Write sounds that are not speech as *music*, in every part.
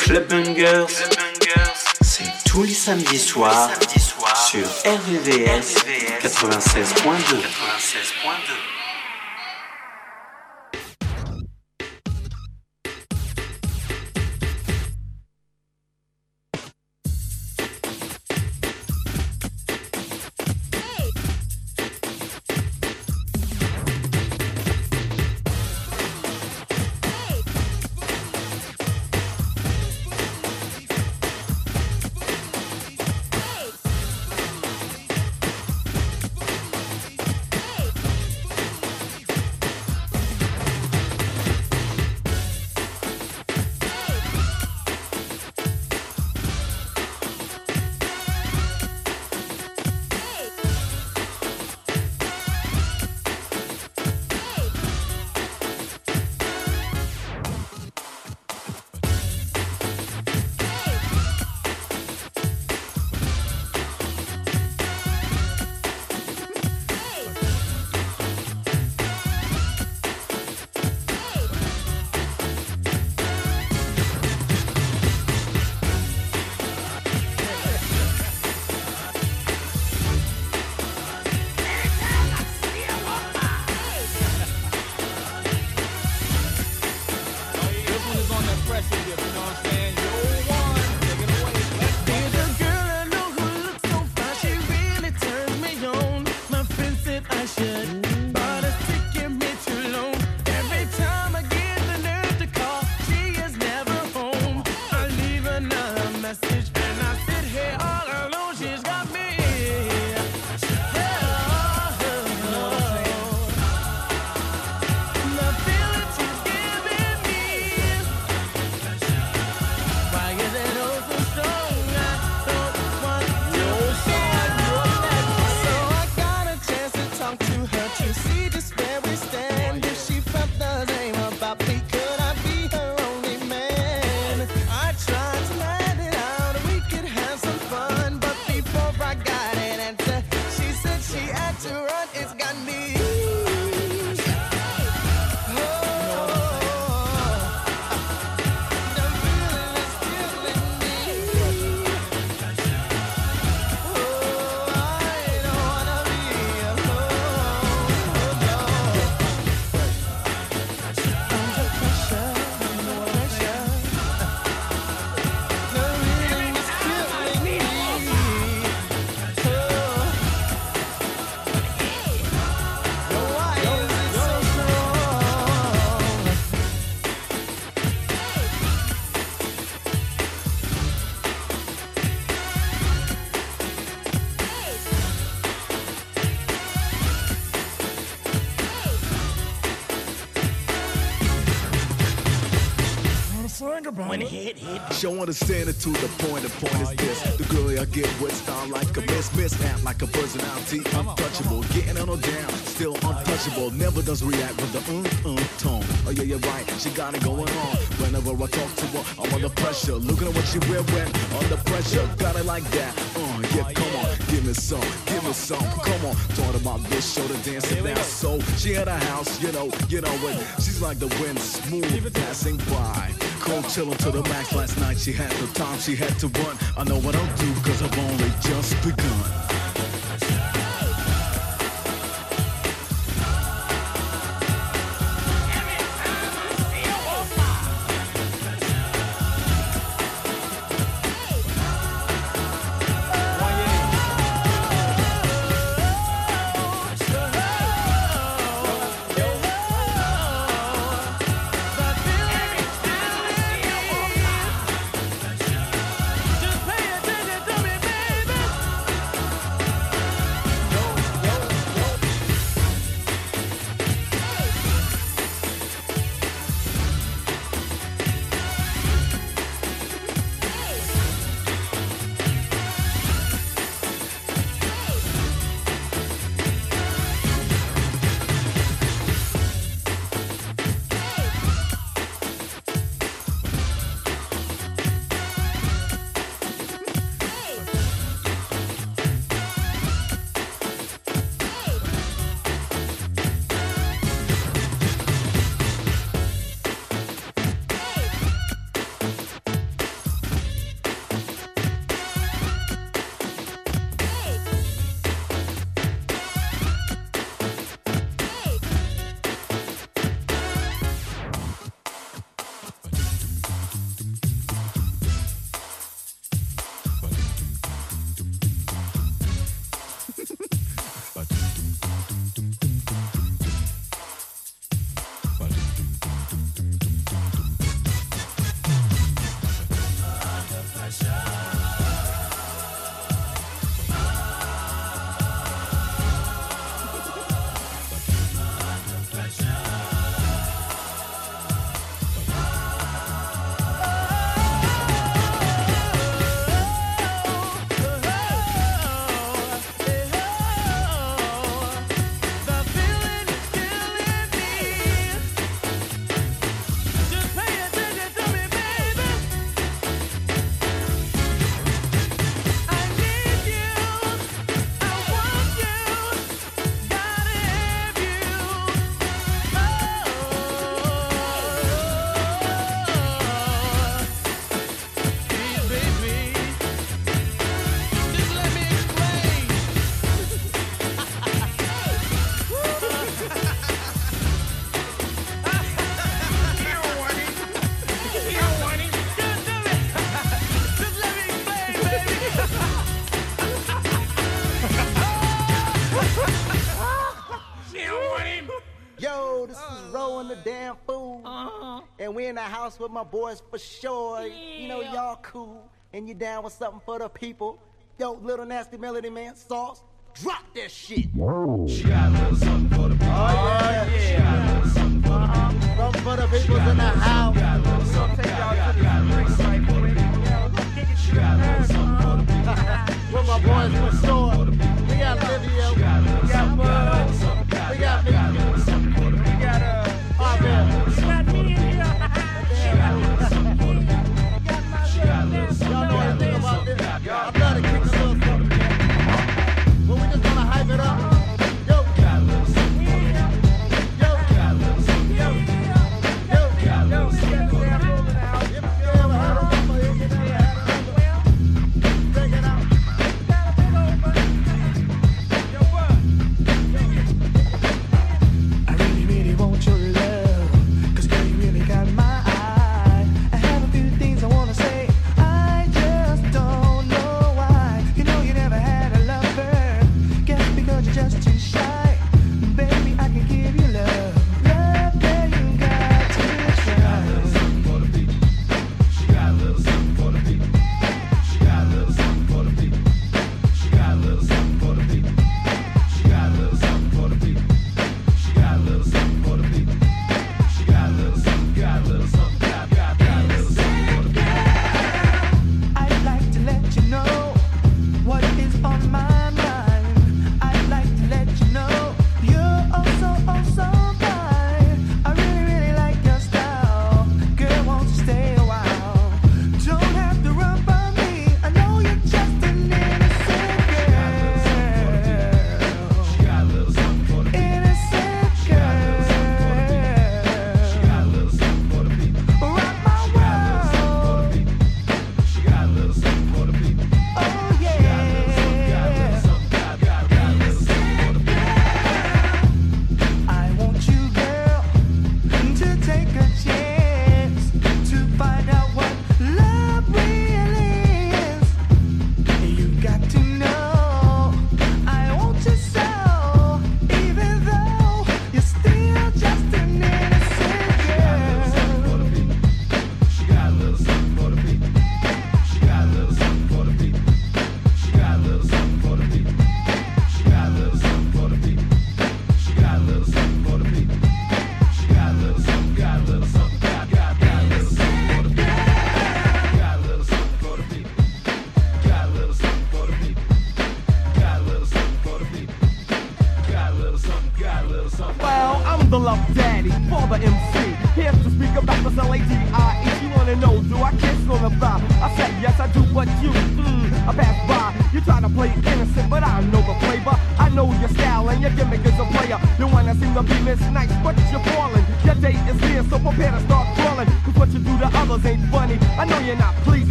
Club Bungers, c'est tous les samedis soirs sur RVVS 96.2. Show understand it to the point. The point is this: the girl I get with style like a miss, miss act like a personality, untouchable, getting on her down, still untouchable. Never does react with the um um tone. Oh yeah, you're right, she got it going on. Whenever I talk to her, I'm under pressure. Looking at what she wear when under pressure. Got it like that. Uh, yeah, come on, give me some, some. Come on, talk about this show, the dancing now. So she had a house, you know, you know, and she's like the wind, smooth passing by. Cold chillin' to the max last night. She had the time, she had to run. I know what I'll do, cause I've only just begun. The house with my boys for sure. Yeah. You know, y'all cool. And you down with something for the people. Yo, little nasty melody man, sauce. Drop that shit. Whoa. She got a little something for the people. Oh, yeah. yeah. She got a little something for the uh-huh. people. Something for the people in the house. She got a little something. Take y'all to the streets for the people. She got a little something for the people. *laughs* With my boys for sure.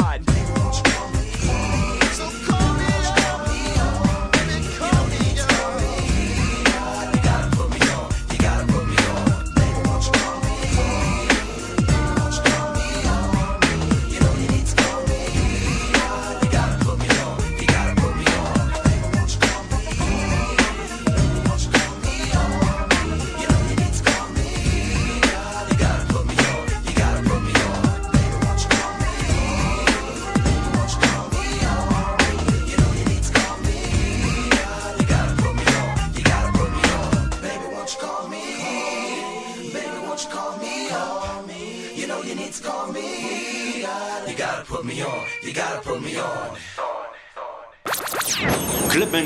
God.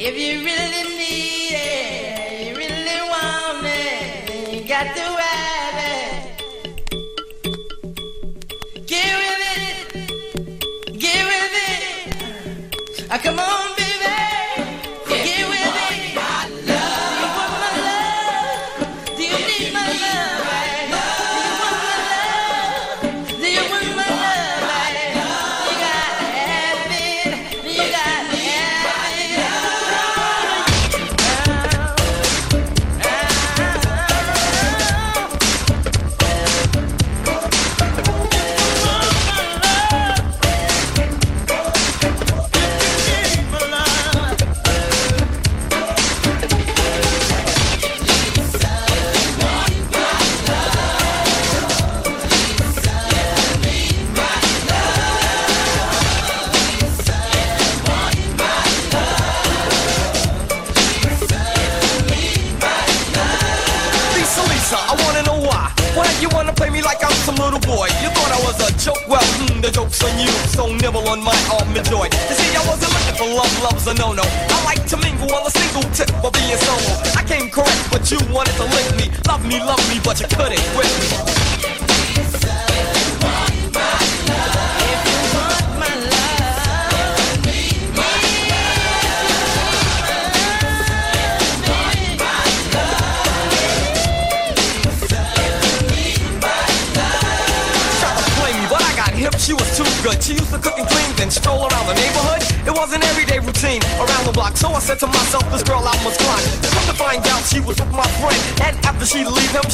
If you really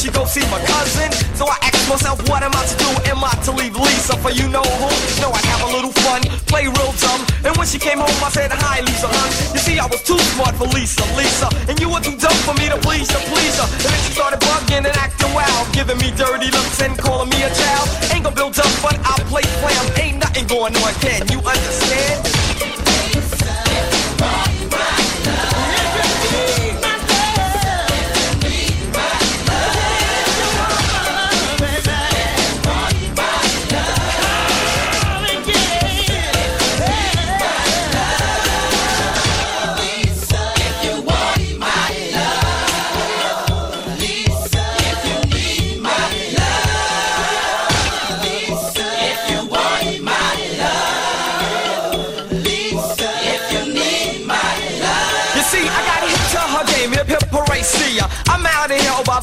she go see my cousin. So I asked myself, what am I to do? Am I to leave Lisa for you know who? No, I have a little fun, play real dumb. And when she came home, I said, hi, Lisa, hun. You see, I was too smart for Lisa, Lisa. And you were too dumb for me to please her, please her. And then she started bugging and acting wild, giving me dirty looks and calling me a child. Ain't gonna build up, but I play flam. Ain't nothing going on, can you understand? Lisa.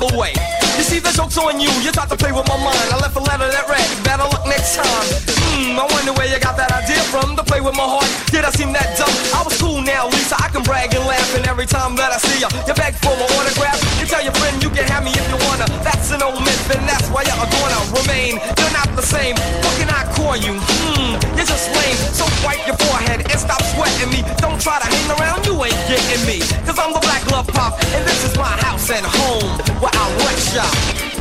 other way. You see, the joke's on you. You tried to play with my mind. I left a letter that read, better luck next time. Hmm, I wonder where you got that idea from to play with my heart. Did I seem that dumb? I was cool now, Lisa. I can brag and laugh. And every time that I see you, your bag full of autographs. You tell your friend you can have me if you wanna. That's an old myth, and that's why you're gonna remain. You're not the same. What can I call you? Hmm, you're just lame. So wipe your forehead Try to hang around, you ain't getting me. Cause I'm the black glove pop, and this is my house and home where I workshop.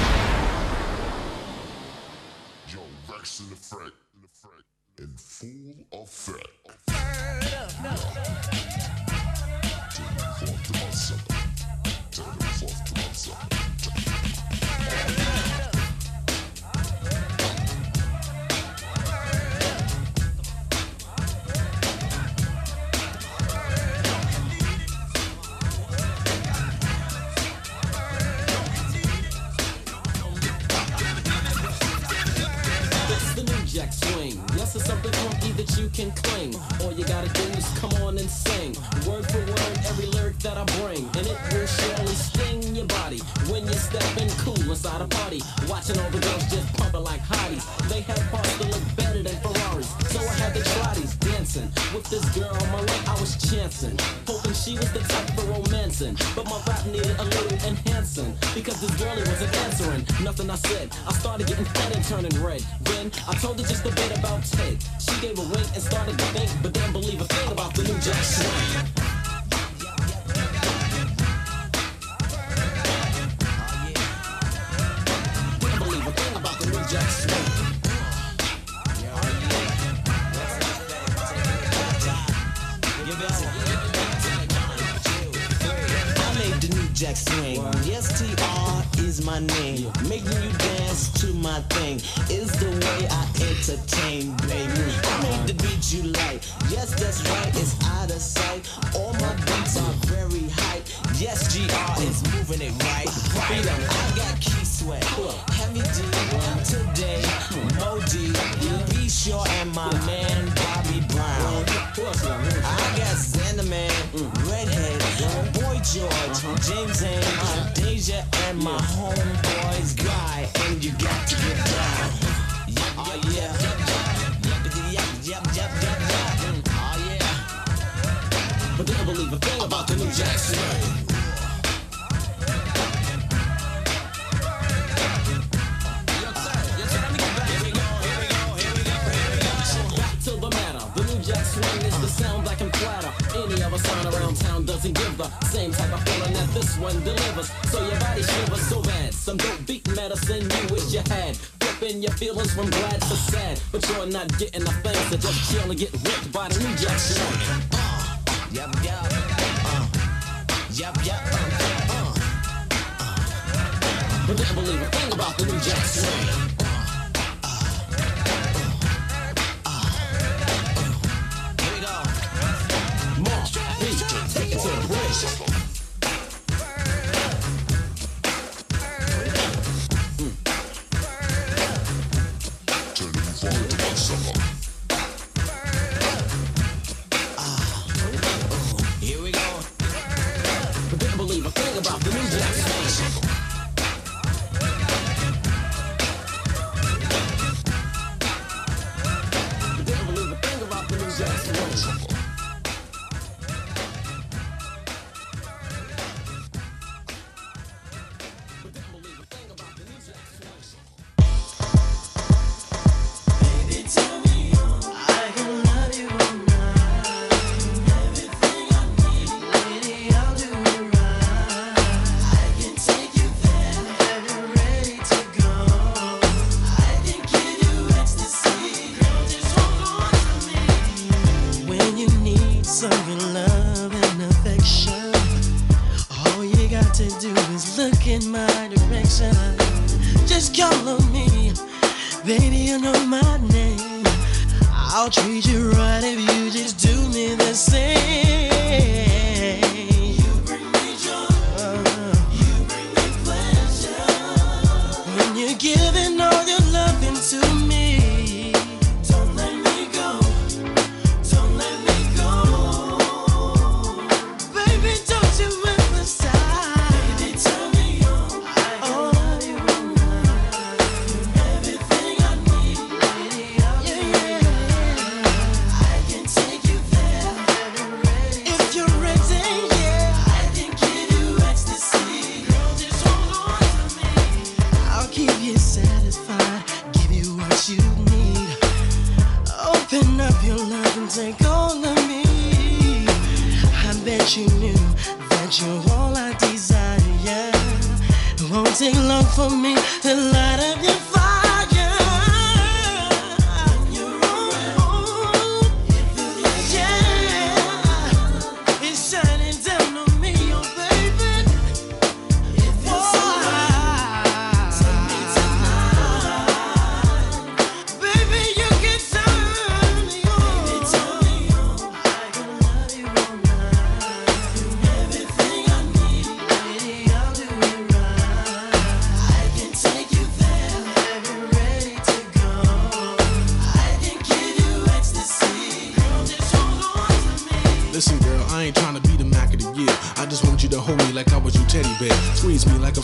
GR is moving it right. right. I got Keith Sweat, Heavy D, today, Modi, Be Sure, and my man Bobby Brown. I got Xander Man, Redhead, Boy George, James Ainge, Deja, and my homeboys Guy, and you got to get down. Oh yeah. Yep, yep, yep, yep, yep. Oh yeah. But never believe a thing about the new Jack same type of feeling that this one delivers. So your body shivers so bad. Some dope beat medicine you wish you had. Flipping your feelings from glad to sad. But you're not getting the thing, so just chill and get ripped by the new jack. Uh, yep, yep, uh, yep, yep, uh, uh, uh. But never believe a thing about the new jack. The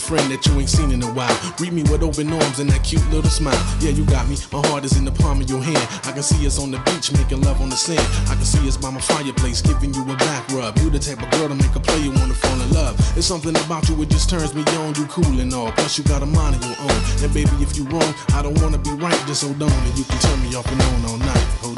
friend that you ain't seen in a while. Greet me with open arms and that cute little smile. Yeah, you got me. My heart is in the palm of your hand. I can see us on the beach making love on the sand. I can see us by my fireplace giving you a back rub. You the type of girl to make a player wanna fall in love. There's something about you, it just turns me on. You cool and all. Plus, you got a mind of your own. And baby, if you wrong, I don't wanna be right. Just hold on and you can turn me off and on all night. Hold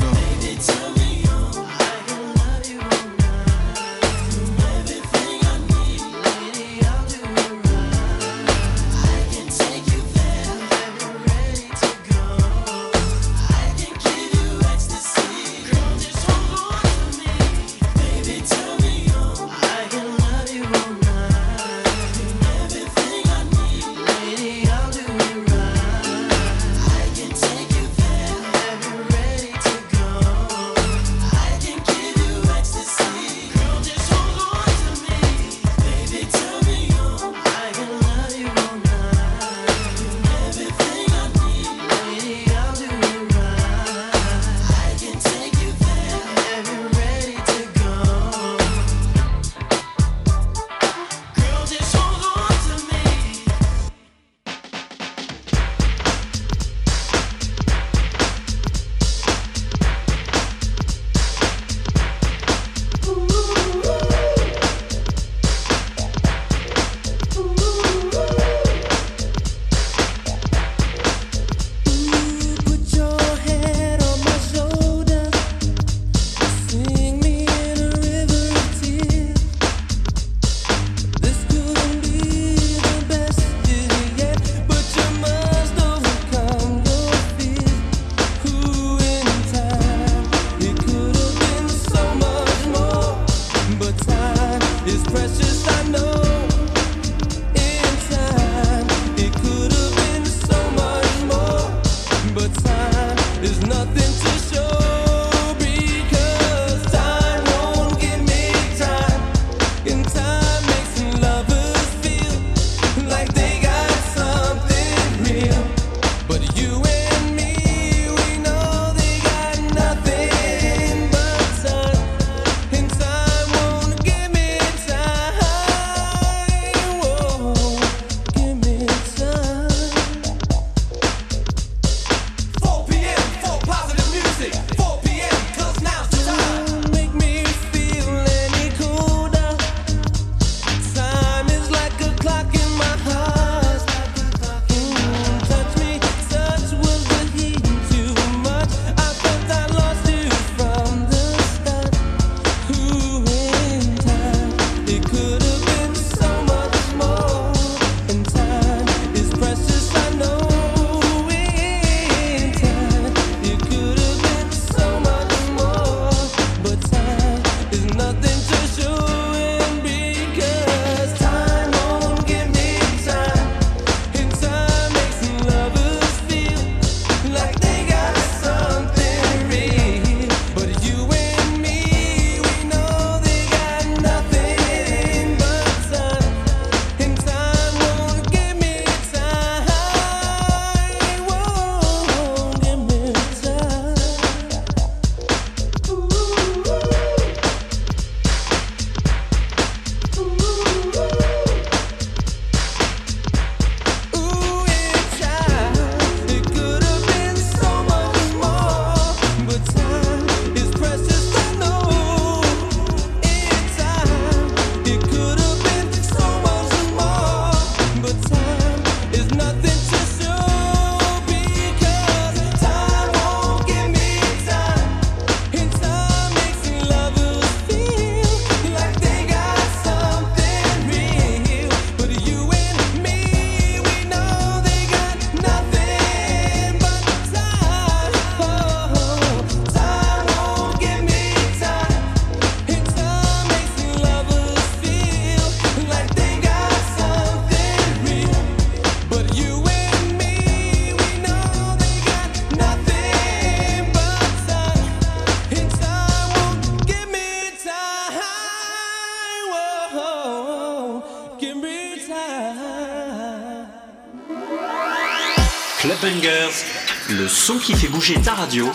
bouger ta radio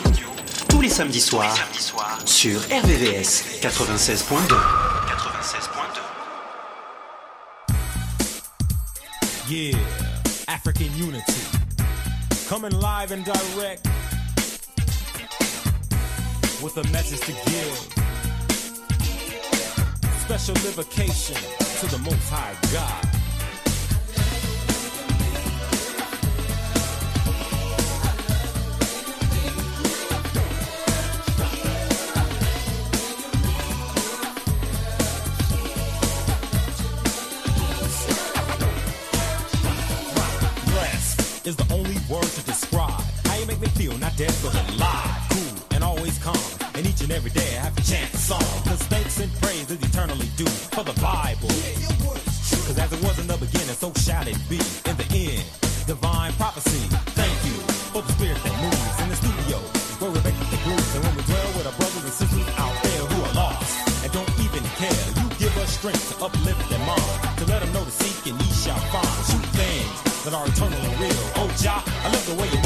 tous les samedis soirs soir, sur RVVS 96.2. Yeah, African Unity. Coming live and direct with a message to give. Special invocation to the Most High God. still not dead, but alive, cool, and always calm. And each and every day I have to chant the song. Cause thanks and praise is eternally due for the Bible. Cause as it was in the beginning, so shall it be in the end. Divine prophecy. Thank you for the spirit that moves in the studio. Where we make the groove. and when we dwell with our brothers and sisters out there who are lost and don't even care. You give us strength to uplift them mind, to let them know to seek and ye shall find. Two things that are eternal and real. Oh, Jah, I love the way you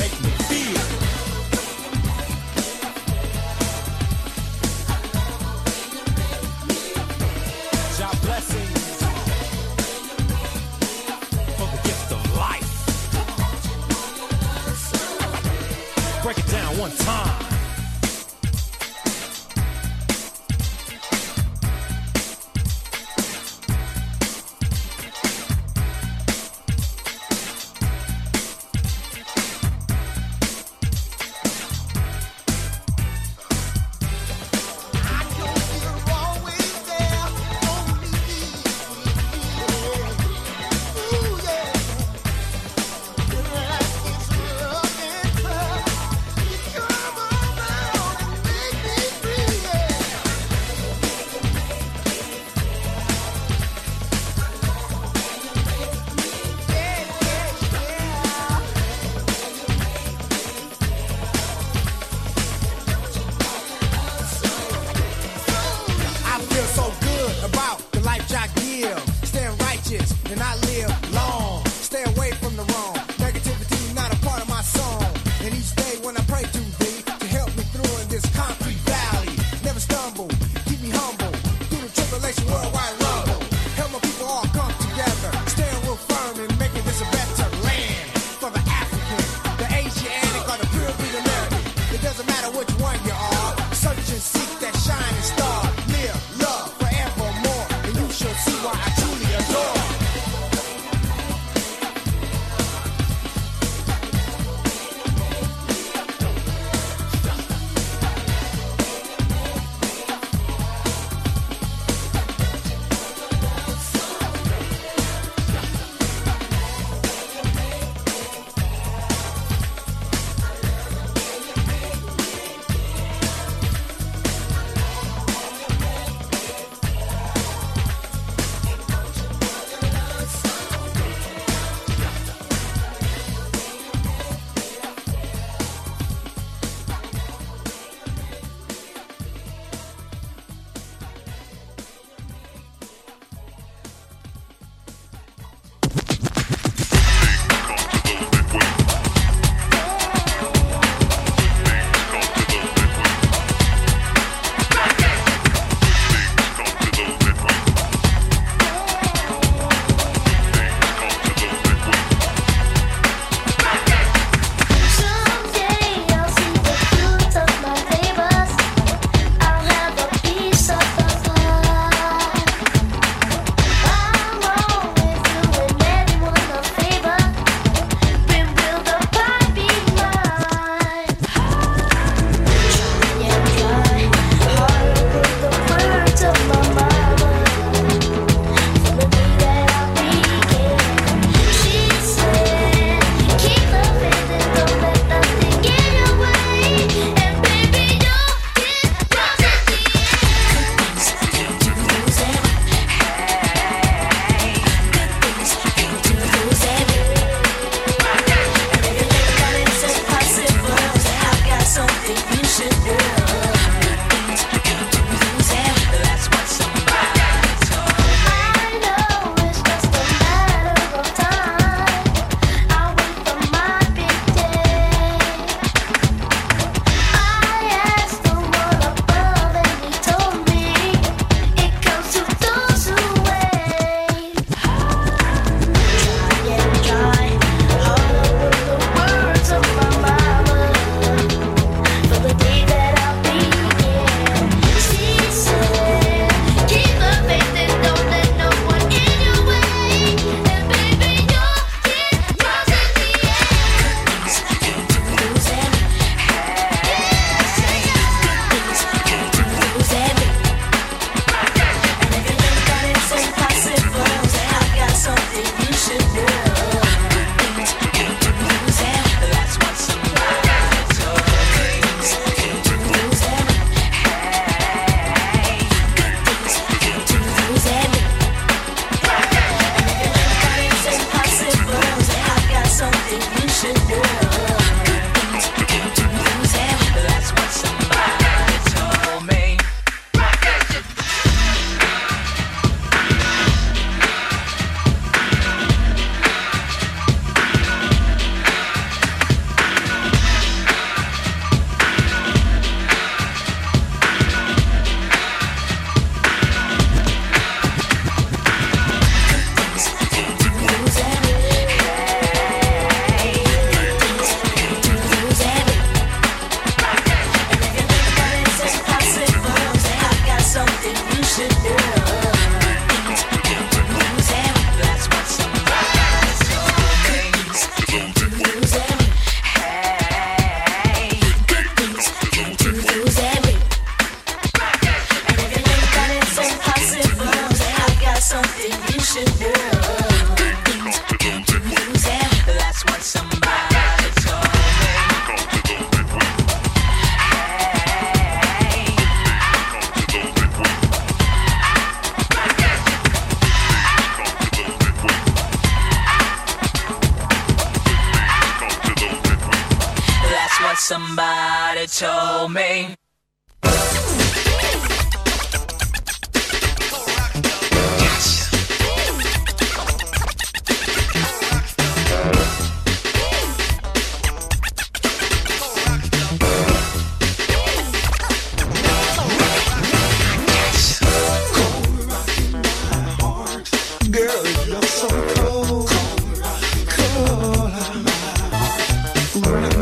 We're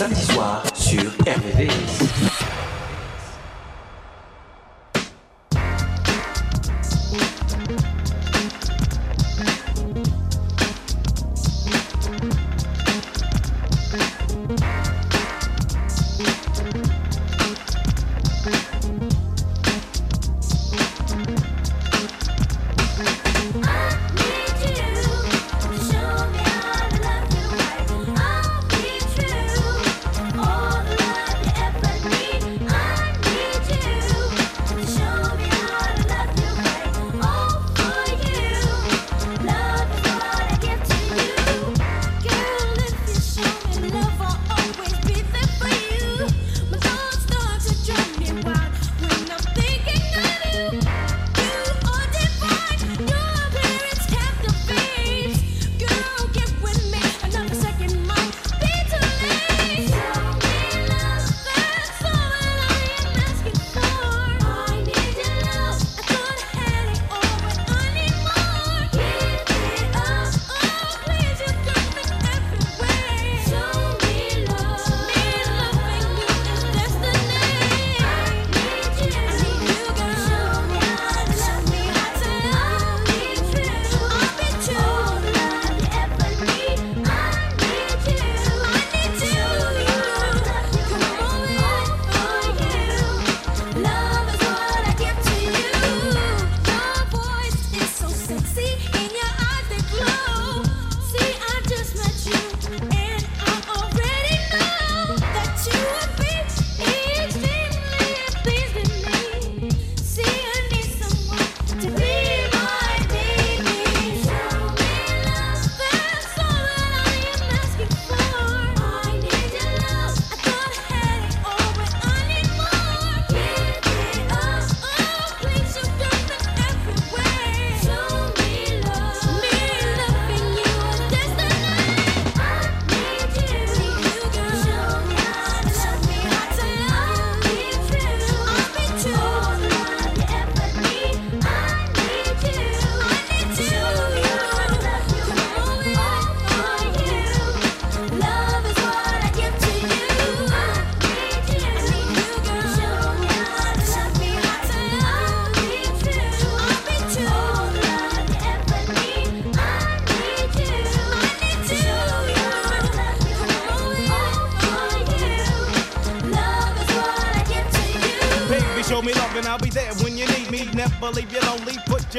samedi soir.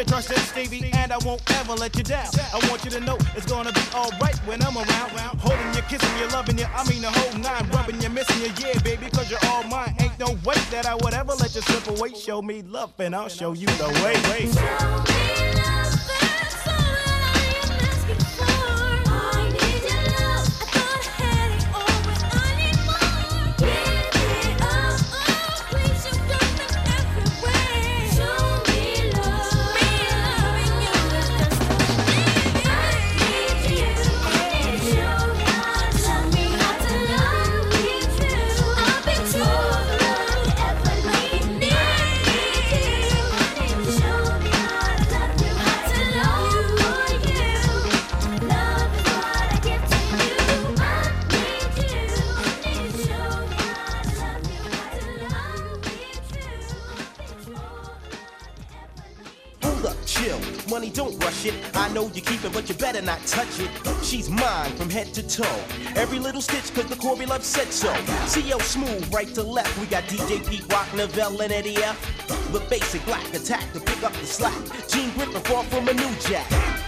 Lonely. Put your trust in Stevie, and I won't ever let you down. I want you to know it's gonna be alright when I'm around. Holding you, kissing you, loving you. I mean the whole nine. Rubbing you, missing you, yeah, baby, cause you're all mine. Ain't no way that I would ever let you slip away. Show me love and I'll show you the way. way. Toe. Every little stitch, cause the Corby Love said so. CL Smooth, right to left. We got DJ Pete Rock, Novell, and Eddie F. The basic black attack to pick up the slack. Gene Griffin fought from a new jack.